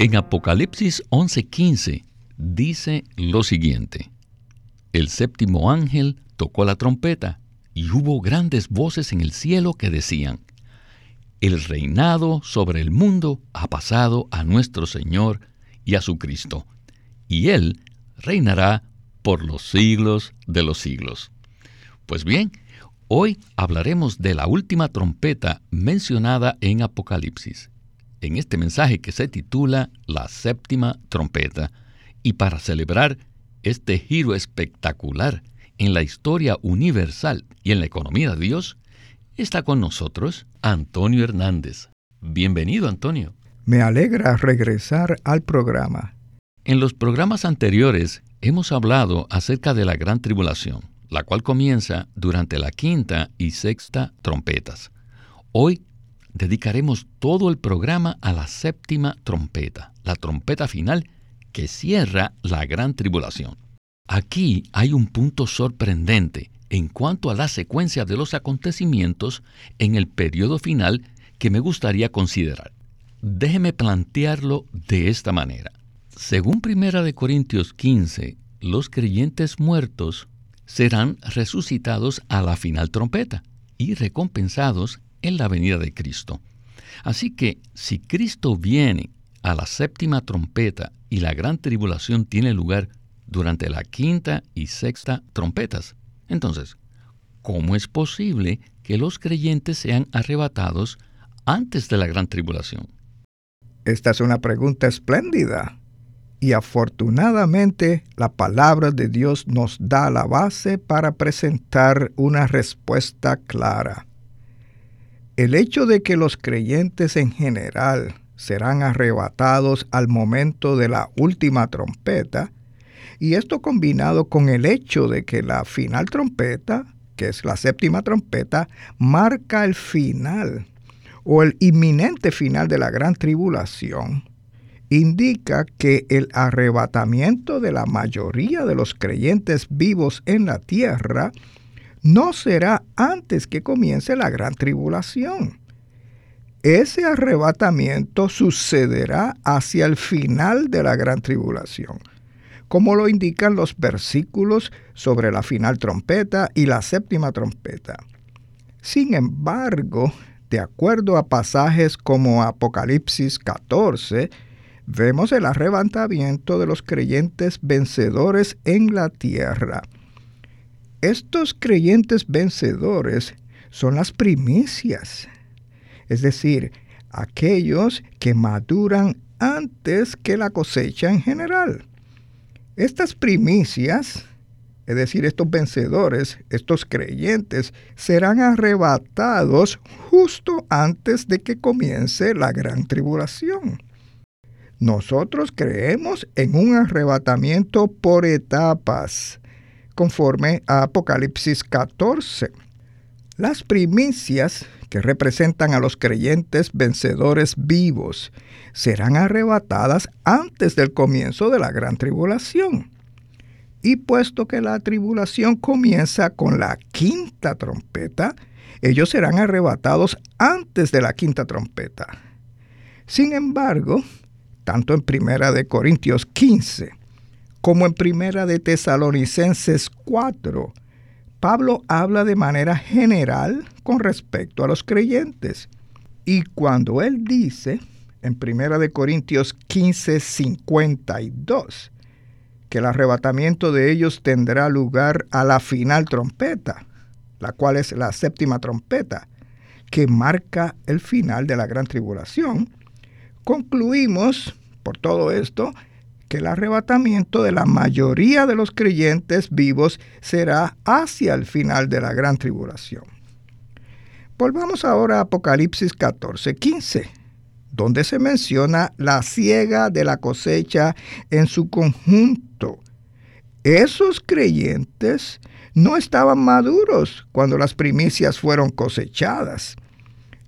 En Apocalipsis 11:15 dice lo siguiente, el séptimo ángel tocó la trompeta y hubo grandes voces en el cielo que decían, el reinado sobre el mundo ha pasado a nuestro Señor y a su Cristo, y Él reinará por los siglos de los siglos. Pues bien, hoy hablaremos de la última trompeta mencionada en Apocalipsis, en este mensaje que se titula La séptima trompeta, y para celebrar este giro espectacular en la historia universal y en la economía de Dios, está con nosotros Antonio Hernández. Bienvenido, Antonio. Me alegra regresar al programa. En los programas anteriores hemos hablado acerca de la gran tribulación, la cual comienza durante la quinta y sexta trompetas. Hoy dedicaremos todo el programa a la séptima trompeta, la trompeta final que cierra la gran tribulación. Aquí hay un punto sorprendente en cuanto a la secuencia de los acontecimientos en el periodo final que me gustaría considerar. Déjeme plantearlo de esta manera. Según 1 Corintios 15, los creyentes muertos serán resucitados a la final trompeta y recompensados en la venida de Cristo. Así que si Cristo viene a la séptima trompeta y la gran tribulación tiene lugar durante la quinta y sexta trompetas. Entonces, ¿cómo es posible que los creyentes sean arrebatados antes de la gran tribulación? Esta es una pregunta espléndida. Y afortunadamente la palabra de Dios nos da la base para presentar una respuesta clara. El hecho de que los creyentes en general serán arrebatados al momento de la última trompeta, y esto combinado con el hecho de que la final trompeta, que es la séptima trompeta, marca el final o el inminente final de la gran tribulación, indica que el arrebatamiento de la mayoría de los creyentes vivos en la tierra no será antes que comience la gran tribulación ese arrebatamiento sucederá hacia el final de la gran tribulación, como lo indican los versículos sobre la final trompeta y la séptima trompeta. Sin embargo, de acuerdo a pasajes como Apocalipsis 14, vemos el arrebatamiento de los creyentes vencedores en la tierra. Estos creyentes vencedores son las primicias es decir, aquellos que maduran antes que la cosecha en general. Estas primicias, es decir, estos vencedores, estos creyentes, serán arrebatados justo antes de que comience la gran tribulación. Nosotros creemos en un arrebatamiento por etapas, conforme a Apocalipsis 14. Las primicias que representan a los creyentes vencedores vivos, serán arrebatadas antes del comienzo de la gran tribulación. Y puesto que la tribulación comienza con la quinta trompeta, ellos serán arrebatados antes de la quinta trompeta. Sin embargo, tanto en Primera de Corintios 15 como en Primera de Tesalonicenses 4, Pablo habla de manera general con respecto a los creyentes. Y cuando él dice en 1 Corintios 15, 52, que el arrebatamiento de ellos tendrá lugar a la final trompeta, la cual es la séptima trompeta, que marca el final de la gran tribulación, concluimos por todo esto el arrebatamiento de la mayoría de los creyentes vivos será hacia el final de la gran tribulación. Volvamos ahora a Apocalipsis 14, 15, donde se menciona la siega de la cosecha en su conjunto. Esos creyentes no estaban maduros cuando las primicias fueron cosechadas.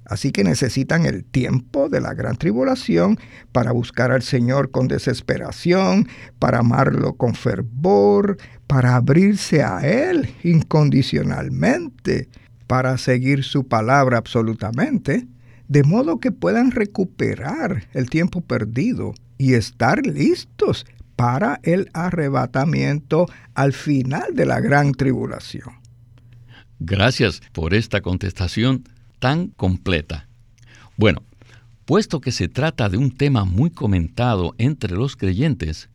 Así que necesitan el tiempo de la gran tribulación para buscar al Señor con desesperación, para amarlo con fervor, para abrirse a Él incondicionalmente, para seguir su palabra absolutamente, de modo que puedan recuperar el tiempo perdido y estar listos para el arrebatamiento al final de la gran tribulación. Gracias por esta contestación tan completa. Bueno, puesto que se trata de un tema muy comentado entre los creyentes,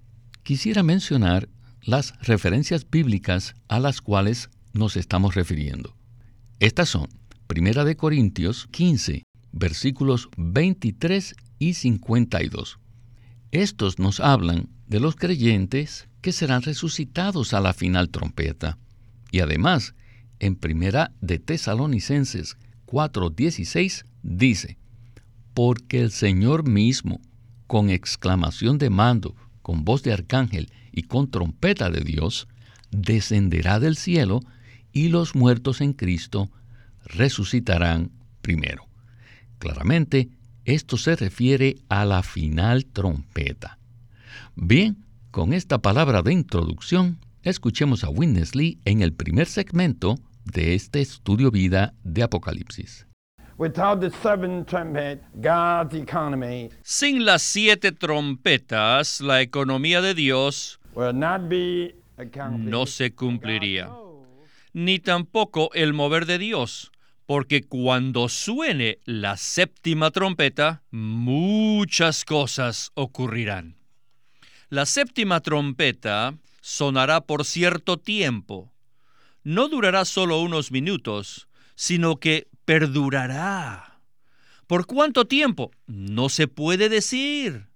quisiera mencionar las referencias bíblicas a las cuales nos estamos refiriendo. Estas son 1 de Corintios 15, versículos 23 y 52. Estos nos hablan de los creyentes que serán resucitados a la final trompeta. Y además, en primera de Tesalonicenses 4:16 dice, porque el Señor mismo, con exclamación de mando, con voz de arcángel y con trompeta de Dios, descenderá del cielo y los muertos en Cristo resucitarán primero. Claramente, esto se refiere a la final trompeta. Bien, con esta palabra de introducción, escuchemos a Witness Lee en el primer segmento de este estudio vida de Apocalipsis. Sin las siete trompetas, la economía de Dios no se cumpliría, ni tampoco el mover de Dios, porque cuando suene la séptima trompeta, muchas cosas ocurrirán. La séptima trompeta sonará por cierto tiempo, no durará solo unos minutos, sino que perdurará. ¿Por cuánto tiempo? No se puede decir,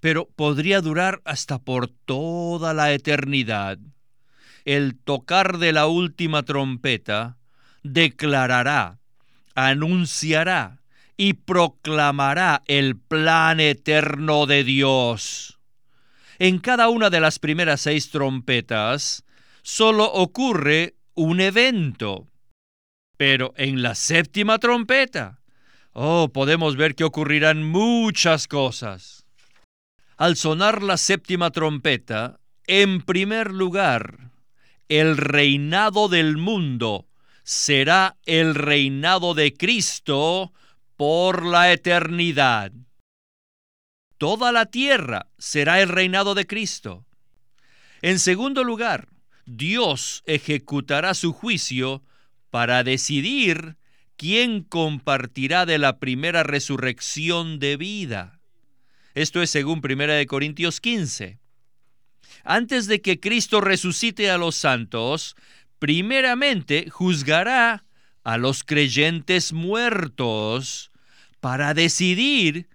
pero podría durar hasta por toda la eternidad. El tocar de la última trompeta declarará, anunciará y proclamará el plan eterno de Dios. En cada una de las primeras seis trompetas, solo ocurre un evento. Pero en la séptima trompeta, oh, podemos ver que ocurrirán muchas cosas. Al sonar la séptima trompeta, en primer lugar, el reinado del mundo será el reinado de Cristo por la eternidad. Toda la tierra será el reinado de Cristo. En segundo lugar, Dios ejecutará su juicio para decidir quién compartirá de la primera resurrección de vida. Esto es según 1 Corintios 15. Antes de que Cristo resucite a los santos, primeramente juzgará a los creyentes muertos para decidir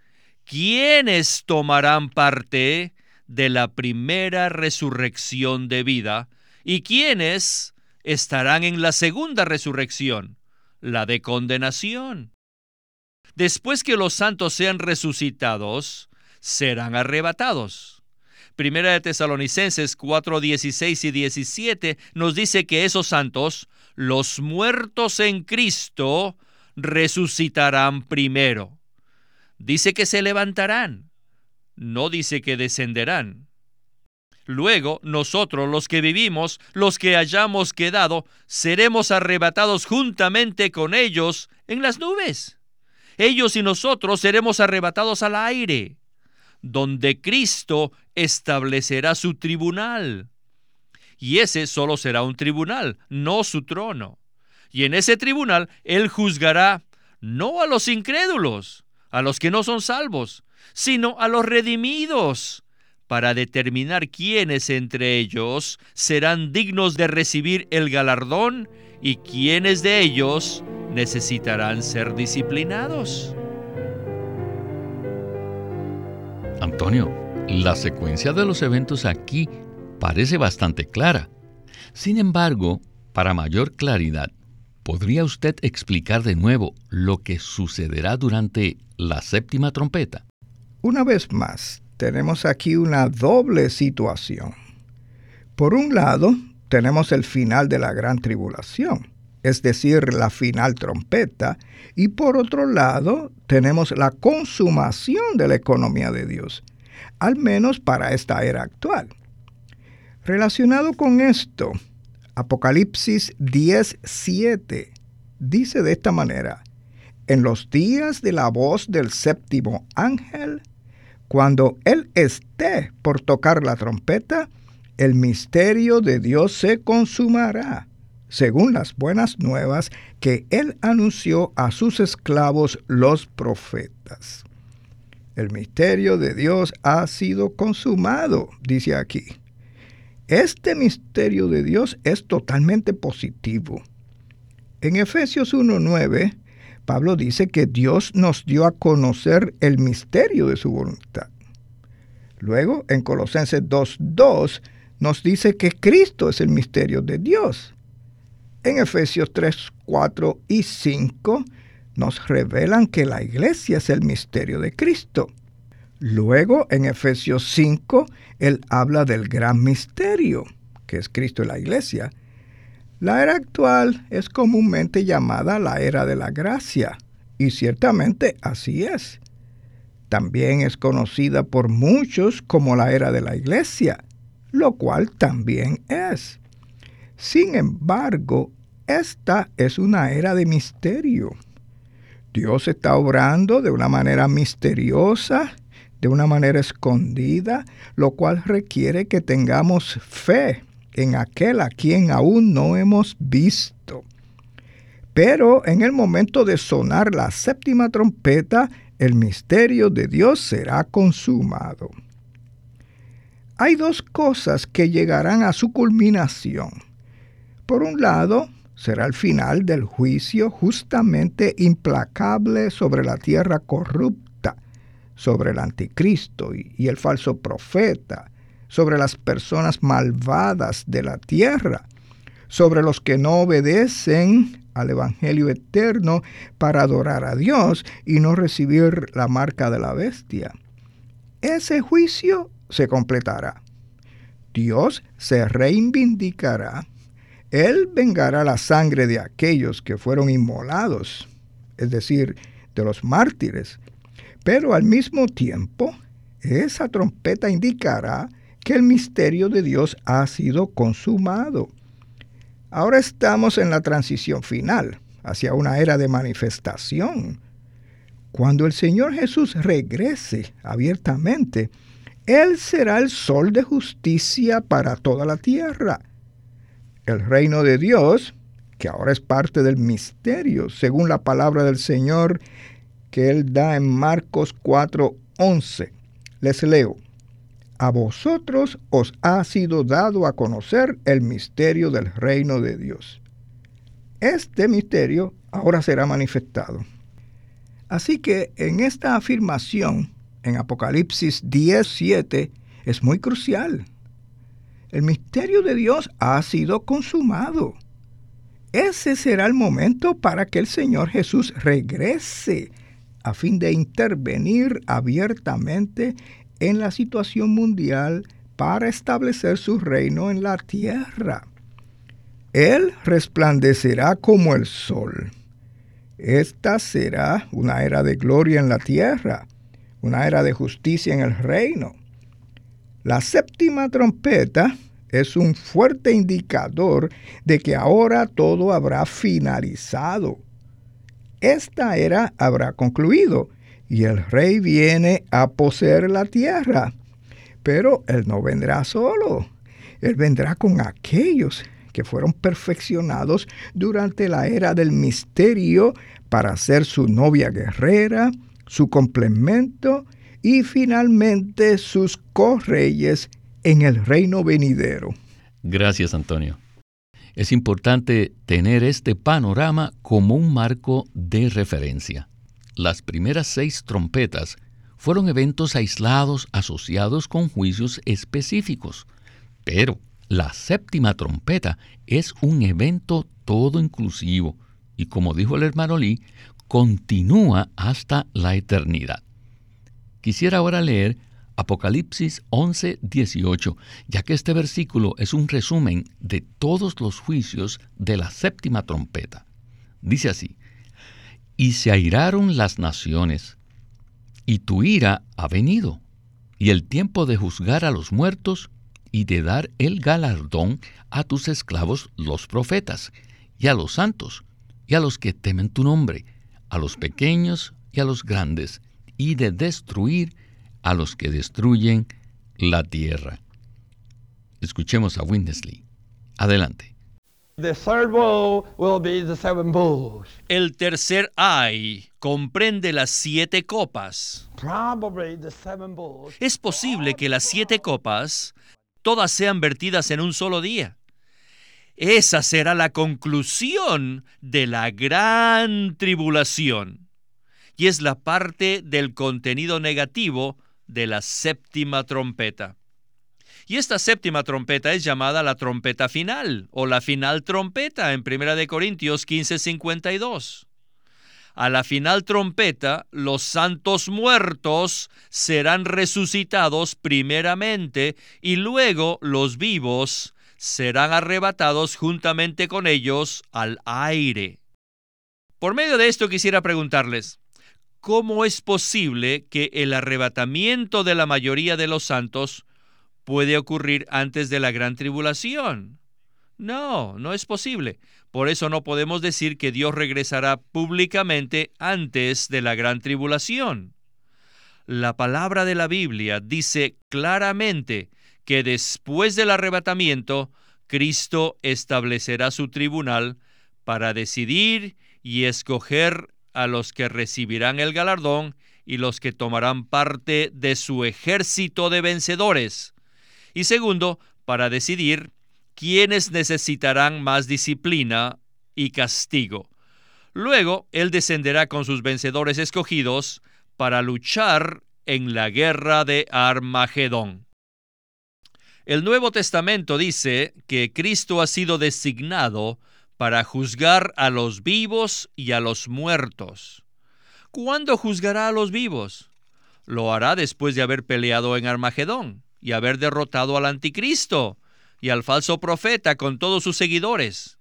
quiénes tomarán parte de la primera resurrección de vida ¿Y quiénes estarán en la segunda resurrección? La de condenación. Después que los santos sean resucitados, serán arrebatados. Primera de Tesalonicenses 4, 16 y 17 nos dice que esos santos, los muertos en Cristo, resucitarán primero. Dice que se levantarán, no dice que descenderán. Luego nosotros los que vivimos, los que hayamos quedado, seremos arrebatados juntamente con ellos en las nubes. Ellos y nosotros seremos arrebatados al aire, donde Cristo establecerá su tribunal. Y ese solo será un tribunal, no su trono. Y en ese tribunal Él juzgará no a los incrédulos, a los que no son salvos, sino a los redimidos para determinar quiénes entre ellos serán dignos de recibir el galardón y quiénes de ellos necesitarán ser disciplinados. Antonio, la secuencia de los eventos aquí parece bastante clara. Sin embargo, para mayor claridad, ¿Podría usted explicar de nuevo lo que sucederá durante la séptima trompeta? Una vez más, tenemos aquí una doble situación. Por un lado, tenemos el final de la gran tribulación, es decir, la final trompeta, y por otro lado, tenemos la consumación de la economía de Dios, al menos para esta era actual. Relacionado con esto, Apocalipsis 10:7 dice de esta manera, en los días de la voz del séptimo ángel, cuando él esté por tocar la trompeta, el misterio de Dios se consumará, según las buenas nuevas que él anunció a sus esclavos los profetas. El misterio de Dios ha sido consumado, dice aquí. Este misterio de Dios es totalmente positivo. En Efesios 1.9, Pablo dice que Dios nos dio a conocer el misterio de su voluntad. Luego, en Colosenses 2.2, nos dice que Cristo es el misterio de Dios. En Efesios 3, 4 y 5 nos revelan que la iglesia es el misterio de Cristo. Luego, en Efesios 5, él habla del gran misterio, que es Cristo y la iglesia. La era actual es comúnmente llamada la era de la gracia, y ciertamente así es. También es conocida por muchos como la era de la iglesia, lo cual también es. Sin embargo, esta es una era de misterio. Dios está obrando de una manera misteriosa de una manera escondida, lo cual requiere que tengamos fe en aquel a quien aún no hemos visto. Pero en el momento de sonar la séptima trompeta, el misterio de Dios será consumado. Hay dos cosas que llegarán a su culminación. Por un lado, será el final del juicio justamente implacable sobre la tierra corrupta sobre el anticristo y, el falso profeta, sobre las personas malvadas de la tierra, sobre los que no obedecen al Evangelio eterno para adorar a Dios y no recibir la marca de la bestia. Ese juicio se completará. Dios se reivindicará. Él vengará la sangre de aquellos que fueron inmolados, es decir, de los mártires, pero al mismo tiempo, esa trompeta indicará que el misterio de Dios ha sido consumado. Ahora estamos en la transición final, hacia una era de manifestación. Cuando el Señor Jesús regrese abiertamente, Él será el sol de justicia para toda la tierra. El reino de Dios, que ahora es parte del misterio, según la palabra del Señor que él da en Marcos 4:11. Les leo. A vosotros os ha sido dado a conocer el misterio del reino de Dios. Este misterio ahora será manifestado. Así que en esta afirmación, en Apocalipsis 10:7, es muy crucial. El misterio de Dios ha sido consumado. Ese será el momento para que el Señor Jesús regrese a fin de intervenir abiertamente en la situación mundial para establecer su reino en la tierra. Él resplandecerá como el sol. Esta será una era de gloria en la tierra, una era de justicia en el reino. La séptima trompeta es un fuerte indicador de que ahora todo habrá finalizado esta era habrá concluido y el rey viene a poseer la tierra. Pero él no vendrá solo, él vendrá con aquellos que fueron perfeccionados durante la era del misterio para ser su novia guerrera, su complemento y finalmente sus correyes en el reino venidero. Gracias, Antonio. Es importante tener este panorama como un marco de referencia. Las primeras seis trompetas fueron eventos aislados asociados con juicios específicos, pero la séptima trompeta es un evento todo inclusivo, y como dijo el hermano Lee, continúa hasta la eternidad. Quisiera ahora leer Apocalipsis 11, 18, ya que este versículo es un resumen de todos los juicios de la séptima trompeta. Dice así, y se airaron las naciones, y tu ira ha venido, y el tiempo de juzgar a los muertos y de dar el galardón a tus esclavos los profetas, y a los santos, y a los que temen tu nombre, a los pequeños y a los grandes, y de destruir a los que destruyen la tierra. Escuchemos a Winnesley. Adelante. El tercer ay comprende las siete copas. Es posible que las siete copas todas sean vertidas en un solo día. Esa será la conclusión de la gran tribulación. Y es la parte del contenido negativo de la séptima trompeta. Y esta séptima trompeta es llamada la trompeta final o la final trompeta en 1 Corintios 15:52. A la final trompeta, los santos muertos serán resucitados primeramente y luego los vivos serán arrebatados juntamente con ellos al aire. Por medio de esto quisiera preguntarles, ¿cómo es posible que el arrebatamiento de la mayoría de los santos puede ocurrir antes de la gran tribulación? No, no es posible. Por eso no podemos decir que Dios regresará públicamente antes de la gran tribulación. La palabra de la Biblia dice claramente que después del arrebatamiento, Cristo establecerá su tribunal para decidir y escoger a los que recibirán el galardón y los que tomarán parte de su ejército de vencedores. Y segundo, para decidir quiénes necesitarán más disciplina y castigo. Luego, Él descenderá con sus vencedores escogidos para luchar en la guerra de Armagedón. El Nuevo Testamento dice que Cristo ha sido designado para juzgar a los vivos y a los muertos. ¿Cuándo juzgará a los vivos? Lo hará después de haber peleado en Armagedón y haber derrotado al anticristo y al falso profeta con todos sus seguidores.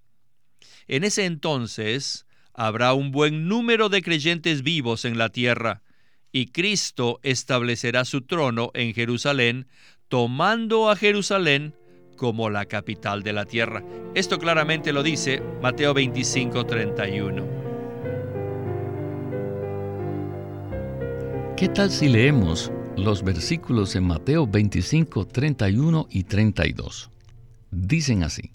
En ese entonces habrá un buen número de creyentes vivos en la tierra, y Cristo establecerá su trono en Jerusalén, tomando a Jerusalén como la capital de la tierra. Esto claramente lo dice Mateo 25, 31. ¿Qué tal si leemos los versículos en Mateo 25, 31 y 32? Dicen así,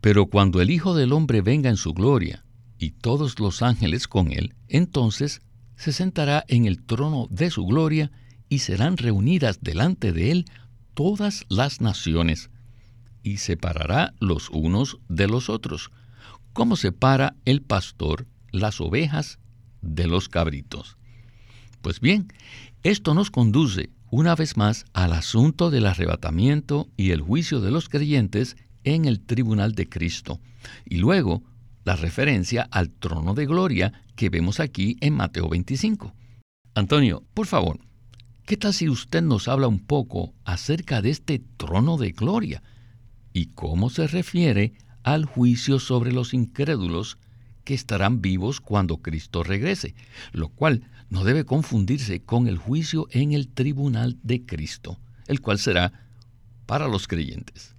Pero cuando el Hijo del Hombre venga en su gloria, y todos los ángeles con él, entonces se sentará en el trono de su gloria, y serán reunidas delante de él todas las naciones, y separará los unos de los otros, como separa el pastor las ovejas de los cabritos. Pues bien, esto nos conduce una vez más al asunto del arrebatamiento y el juicio de los creyentes en el tribunal de Cristo, y luego la referencia al trono de gloria que vemos aquí en Mateo 25. Antonio, por favor, ¿qué tal si usted nos habla un poco acerca de este trono de gloria? y cómo se refiere al juicio sobre los incrédulos que estarán vivos cuando Cristo regrese, lo cual no debe confundirse con el juicio en el tribunal de Cristo, el cual será para los creyentes.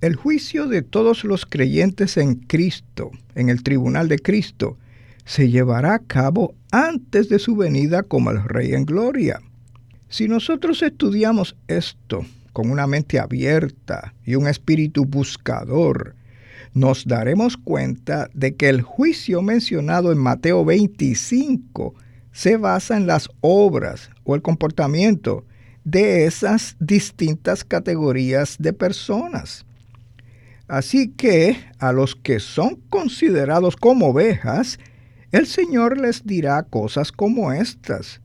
El juicio de todos los creyentes en Cristo, en el tribunal de Cristo, se llevará a cabo antes de su venida como el Rey en gloria. Si nosotros estudiamos esto con una mente abierta y un espíritu buscador, nos daremos cuenta de que el juicio mencionado en Mateo 25 se basa en las obras o el comportamiento de esas distintas categorías de personas. Así que a los que son considerados como ovejas, el Señor les dirá cosas como estas.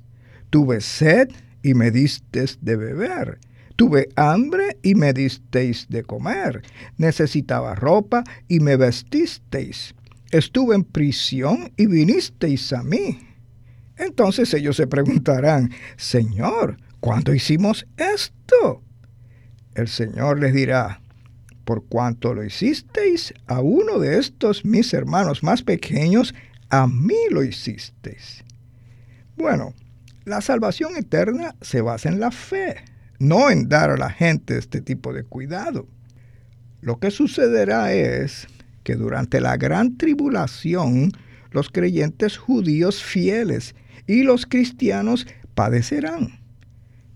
Tuve sed y me distes de beber. Tuve hambre y me disteis de comer. Necesitaba ropa y me vestisteis. estuve en prisión y vinisteis a mí. Entonces ellos se preguntarán, Señor, ¿cuándo hicimos esto? El Señor les dirá, por cuanto lo hicisteis a uno de estos mis hermanos más pequeños, a mí lo hicisteis. Bueno, la salvación eterna se basa en la fe, no en dar a la gente este tipo de cuidado. Lo que sucederá es que durante la gran tribulación los creyentes judíos fieles y los cristianos padecerán.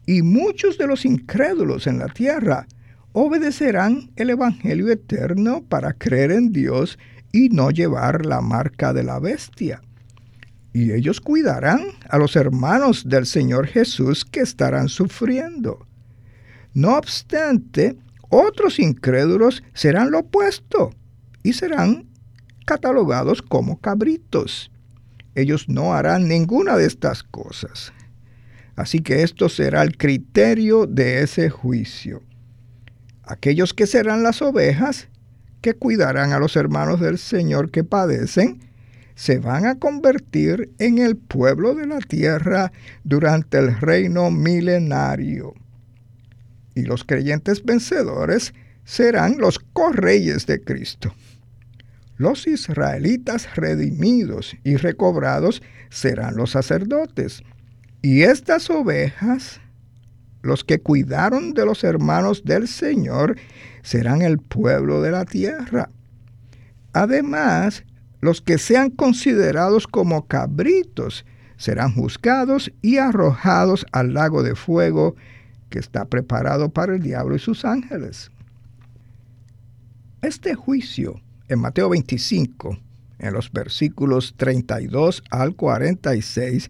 Y muchos de los incrédulos en la tierra obedecerán el Evangelio eterno para creer en Dios y no llevar la marca de la bestia. Y ellos cuidarán a los hermanos del Señor Jesús que estarán sufriendo. No obstante, otros incrédulos serán lo opuesto y serán catalogados como cabritos. Ellos no harán ninguna de estas cosas. Así que esto será el criterio de ese juicio. Aquellos que serán las ovejas, que cuidarán a los hermanos del Señor que padecen, se van a convertir en el pueblo de la tierra durante el reino milenario. Y los creyentes vencedores serán los correyes de Cristo. Los israelitas redimidos y recobrados serán los sacerdotes. Y estas ovejas, los que cuidaron de los hermanos del Señor, serán el pueblo de la tierra. Además, los que sean considerados como cabritos serán juzgados y arrojados al lago de fuego que está preparado para el diablo y sus ángeles. Este juicio en Mateo 25, en los versículos 32 al 46,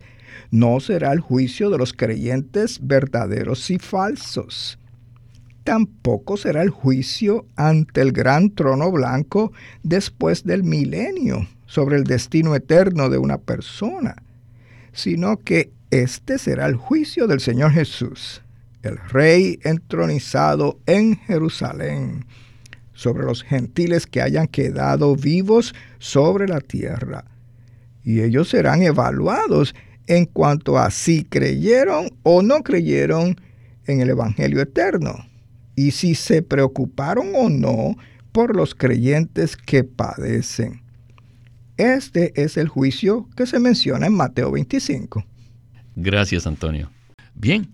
no será el juicio de los creyentes verdaderos y falsos. Tampoco será el juicio ante el gran trono blanco después del milenio sobre el destino eterno de una persona, sino que este será el juicio del Señor Jesús, el Rey entronizado en Jerusalén sobre los gentiles que hayan quedado vivos sobre la tierra. Y ellos serán evaluados en cuanto a si creyeron o no creyeron en el Evangelio eterno, y si se preocuparon o no por los creyentes que padecen. Este es el juicio que se menciona en Mateo 25. Gracias, Antonio. Bien,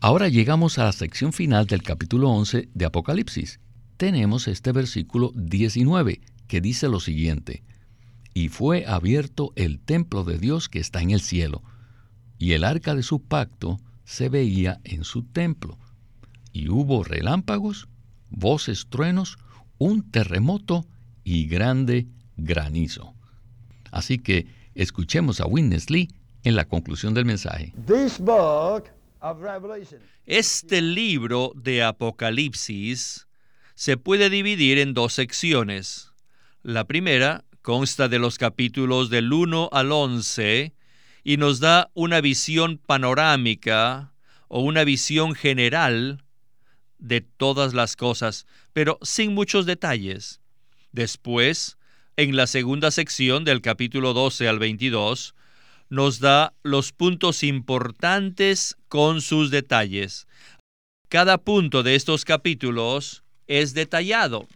ahora llegamos a la sección final del capítulo 11 de Apocalipsis tenemos este versículo 19 que dice lo siguiente, y fue abierto el templo de Dios que está en el cielo, y el arca de su pacto se veía en su templo, y hubo relámpagos, voces, truenos, un terremoto y grande granizo. Así que escuchemos a Witness Lee en la conclusión del mensaje. Este libro de Apocalipsis se puede dividir en dos secciones. La primera consta de los capítulos del 1 al 11 y nos da una visión panorámica o una visión general de todas las cosas, pero sin muchos detalles. Después, en la segunda sección del capítulo 12 al 22, nos da los puntos importantes con sus detalles. Cada punto de estos capítulos es detallado.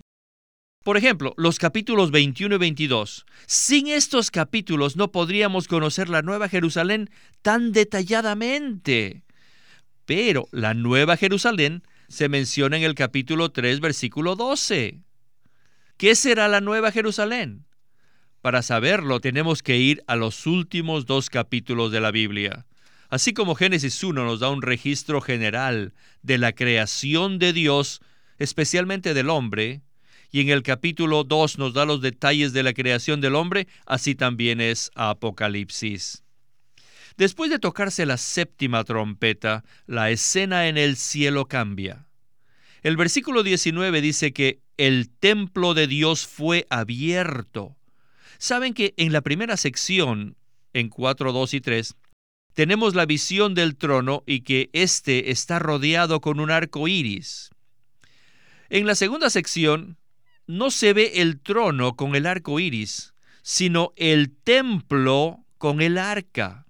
Por ejemplo, los capítulos 21 y 22. Sin estos capítulos no podríamos conocer la Nueva Jerusalén tan detalladamente. Pero la Nueva Jerusalén se menciona en el capítulo 3, versículo 12. ¿Qué será la Nueva Jerusalén? Para saberlo tenemos que ir a los últimos dos capítulos de la Biblia. Así como Génesis 1 nos da un registro general de la creación de Dios especialmente del hombre, y en el capítulo 2 nos da los detalles de la creación del hombre, así también es Apocalipsis. Después de tocarse la séptima trompeta, la escena en el cielo cambia. El versículo 19 dice que el templo de Dios fue abierto. Saben que en la primera sección, en 4, 2 y 3, tenemos la visión del trono y que éste está rodeado con un arco iris. En la segunda sección no se ve el trono con el arco iris, sino el templo con el arca.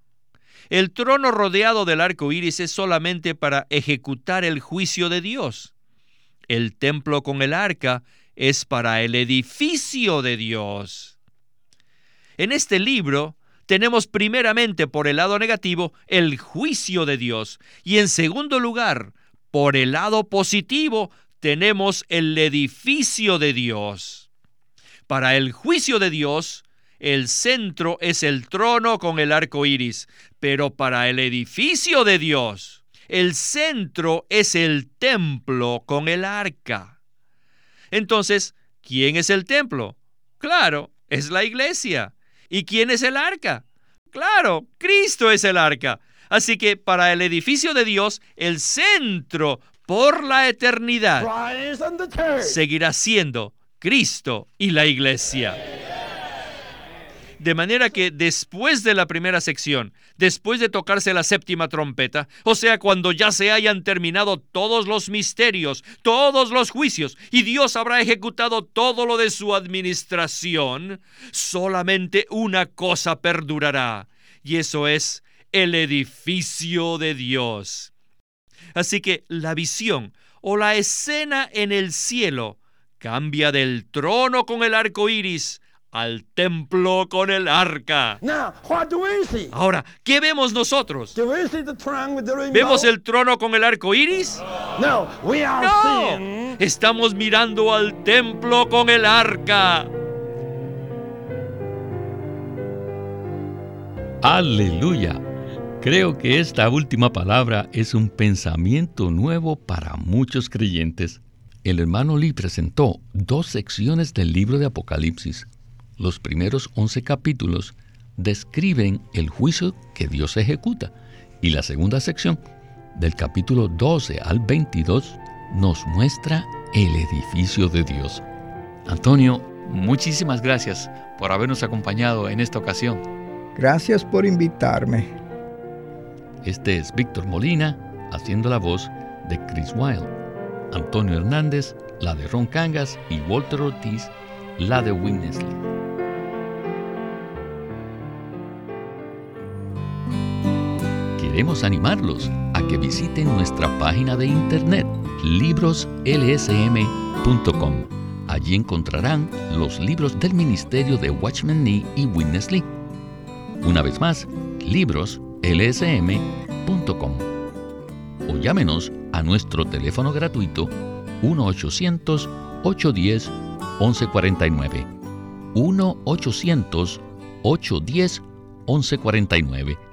El trono rodeado del arco iris es solamente para ejecutar el juicio de Dios. El templo con el arca es para el edificio de Dios. En este libro tenemos primeramente por el lado negativo el juicio de Dios y en segundo lugar, por el lado positivo, tenemos el edificio de Dios. Para el juicio de Dios, el centro es el trono con el arco iris, pero para el edificio de Dios, el centro es el templo con el arca. Entonces, ¿quién es el templo? Claro, es la iglesia. ¿Y quién es el arca? Claro, Cristo es el arca. Así que para el edificio de Dios, el centro por la eternidad seguirá siendo Cristo y la iglesia. De manera que después de la primera sección, después de tocarse la séptima trompeta, o sea, cuando ya se hayan terminado todos los misterios, todos los juicios, y Dios habrá ejecutado todo lo de su administración, solamente una cosa perdurará, y eso es el edificio de Dios. Así que la visión o la escena en el cielo cambia del trono con el arco iris al templo con el arca. Ahora, ¿qué vemos nosotros? ¿Vemos el trono con el arco iris? No, estamos mirando al templo con el arca. Aleluya. Creo que esta última palabra es un pensamiento nuevo para muchos creyentes. El hermano Lee presentó dos secciones del libro de Apocalipsis los primeros 11 capítulos describen el juicio que Dios ejecuta y la segunda sección, del capítulo 12 al 22, nos muestra el edificio de Dios. Antonio, muchísimas gracias por habernos acompañado en esta ocasión. Gracias por invitarme. Este es Víctor Molina haciendo la voz de Chris Wilde, Antonio Hernández, la de Ron Cangas y Walter Ortiz, la de Winnesley. queremos animarlos a que visiten nuestra página de internet libroslsm.com. Allí encontrarán los libros del ministerio de Watchman Nee y Witness Lee. Una vez más, libroslsm.com. O llámenos a nuestro teléfono gratuito 1-800-810-1149. 1-800-810-1149